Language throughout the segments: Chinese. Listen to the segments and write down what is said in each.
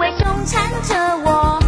为纠缠着我。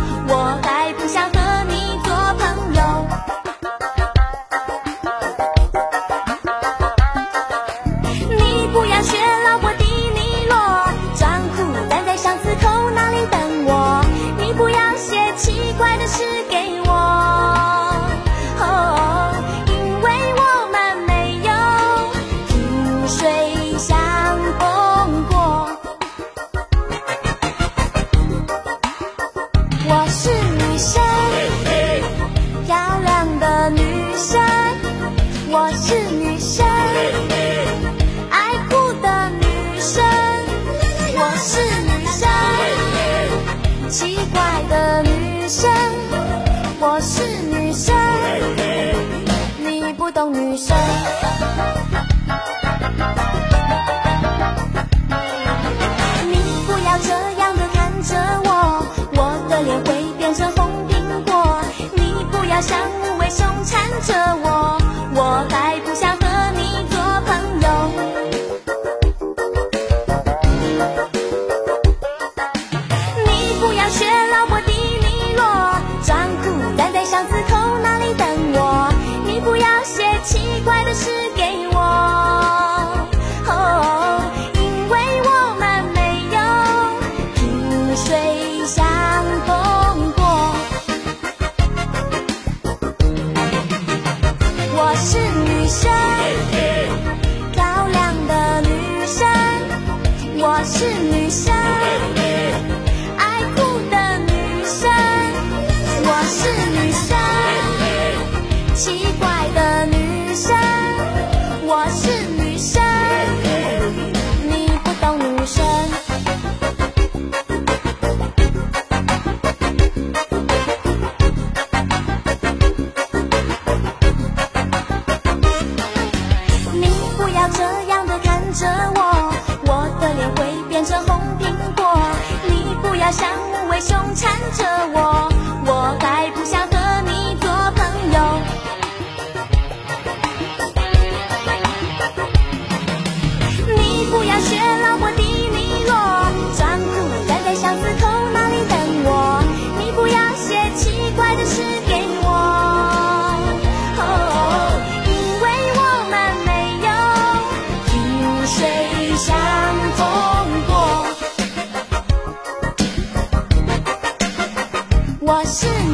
是你。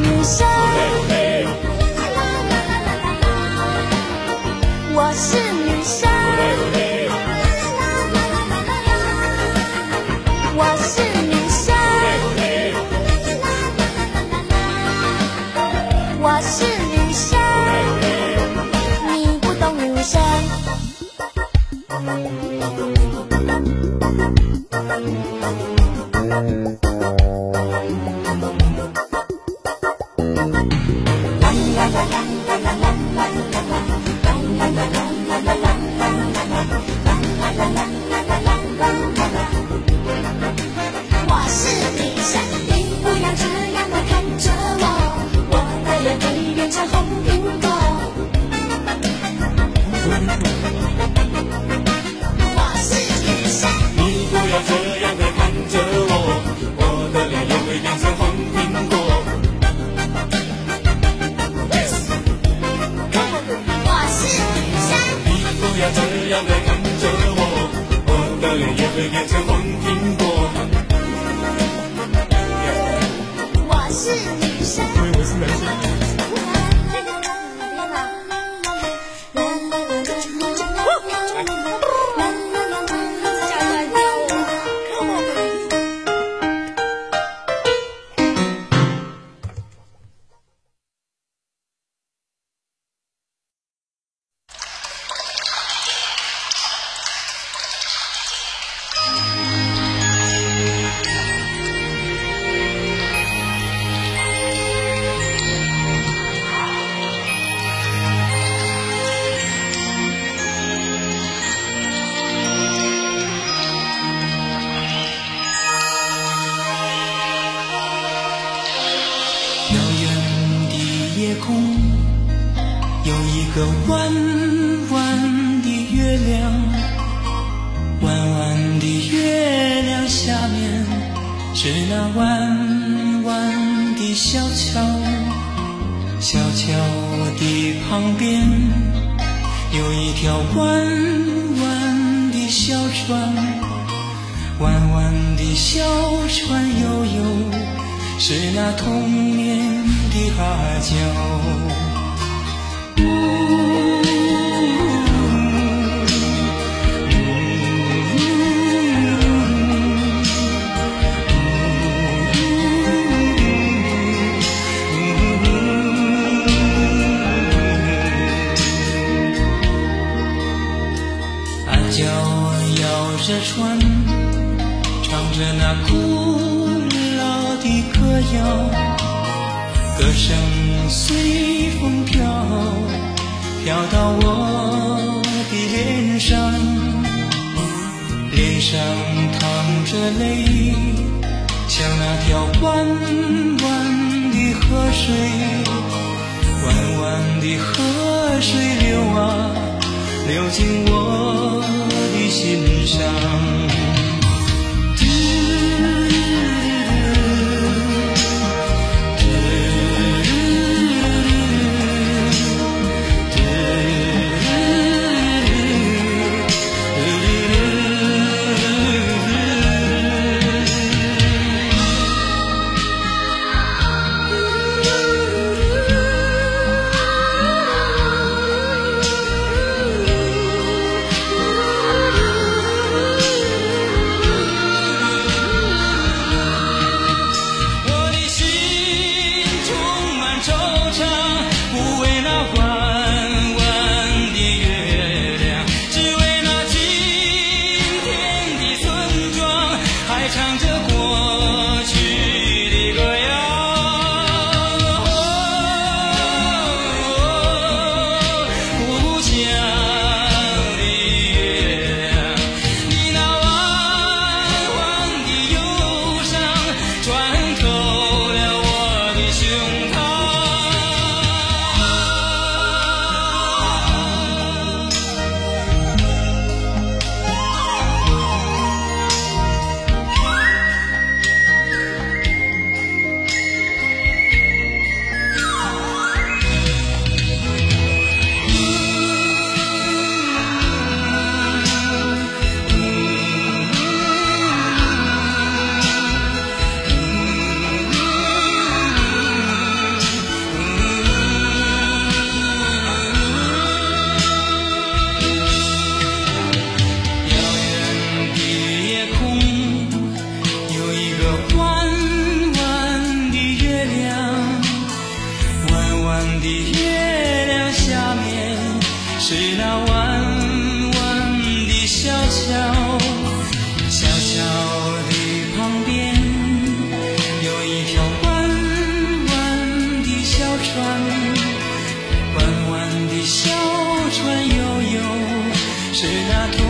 祝生啦啦啦啦啦啦我是我是女生你。不要这样的看着我我的脸也会变成红苹果我是你不要这样的看着我我的脸也会变成红苹果我是夜空有一个弯弯的月亮弯弯的月亮下面是那弯弯的小桥。小桥的旁边有一条弯弯的小船弯弯的小船悠悠。是那童年的阿娇，呜，阿娇摇着船，唱着那古。的歌谣，歌声随风飘，飘到我的脸上，脸上淌着泪，像那条弯弯的河水，弯弯的河水流啊，流进我。是那弯弯的小桥小桥的旁边有一条弯弯的小船弯弯的小船悠悠是那童